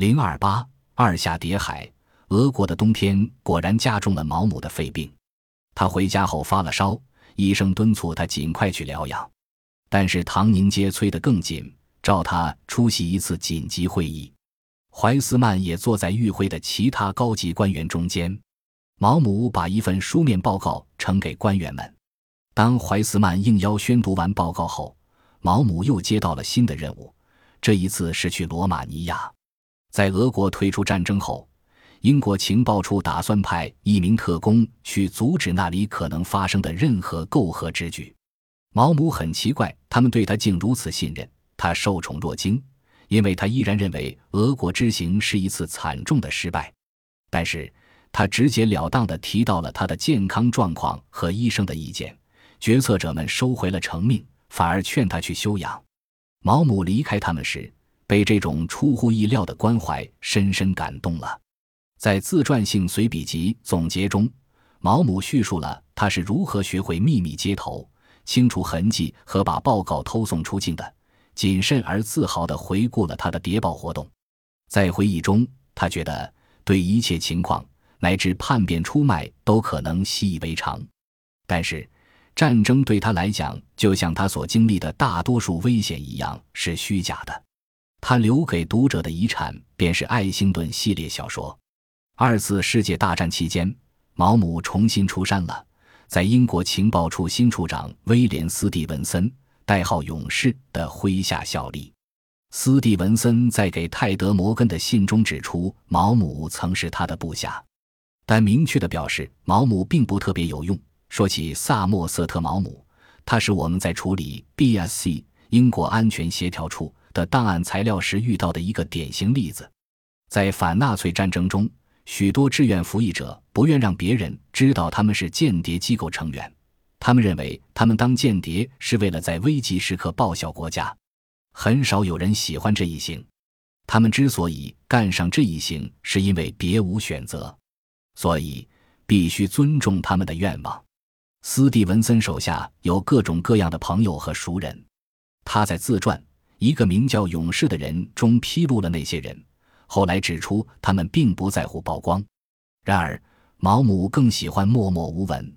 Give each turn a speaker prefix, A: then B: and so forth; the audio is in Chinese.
A: 零二八二下叠海，俄国的冬天果然加重了毛姆的肺病。他回家后发了烧，医生敦促他尽快去疗养。但是唐宁街催得更紧，召他出席一次紧急会议。怀斯曼也坐在与会的其他高级官员中间。毛姆把一份书面报告呈给官员们。当怀斯曼应邀宣读完报告后，毛姆又接到了新的任务，这一次是去罗马尼亚。在俄国退出战争后，英国情报处打算派一名特工去阻止那里可能发生的任何媾和之举。毛姆很奇怪，他们对他竟如此信任。他受宠若惊，因为他依然认为俄国之行是一次惨重的失败。但是他直截了当地提到了他的健康状况和医生的意见。决策者们收回了成命，反而劝他去休养。毛姆离开他们时。被这种出乎意料的关怀深深感动了。在自传性随笔集总结中，毛姆叙述了他是如何学会秘密接头、清除痕迹和把报告偷送出境的。谨慎而自豪地回顾了他的谍报活动。在回忆中，他觉得对一切情况乃至叛变出卖都可能习以为常。但是，战争对他来讲，就像他所经历的大多数危险一样，是虚假的。他留给读者的遗产便是爱星顿系列小说。二次世界大战期间，毛姆重新出山了，在英国情报处新处长威廉斯蒂文森（代号勇士）的麾下效力。斯蒂文森在给泰德·摩根的信中指出，毛姆曾是他的部下，但明确的表示毛姆并不特别有用。说起萨默瑟特·毛姆，他是我们在处理 B.S.C. 英国安全协调处。的档案材料时遇到的一个典型例子，在反纳粹战争中，许多志愿服役者不愿让别人知道他们是间谍机构成员，他们认为他们当间谍是为了在危急时刻报效国家。很少有人喜欢这一行，他们之所以干上这一行，是因为别无选择，所以必须尊重他们的愿望。斯蒂文森手下有各种各样的朋友和熟人，他在自传。一个名叫勇士的人中披露了那些人，后来指出他们并不在乎曝光。然而，毛姆更喜欢默默无闻。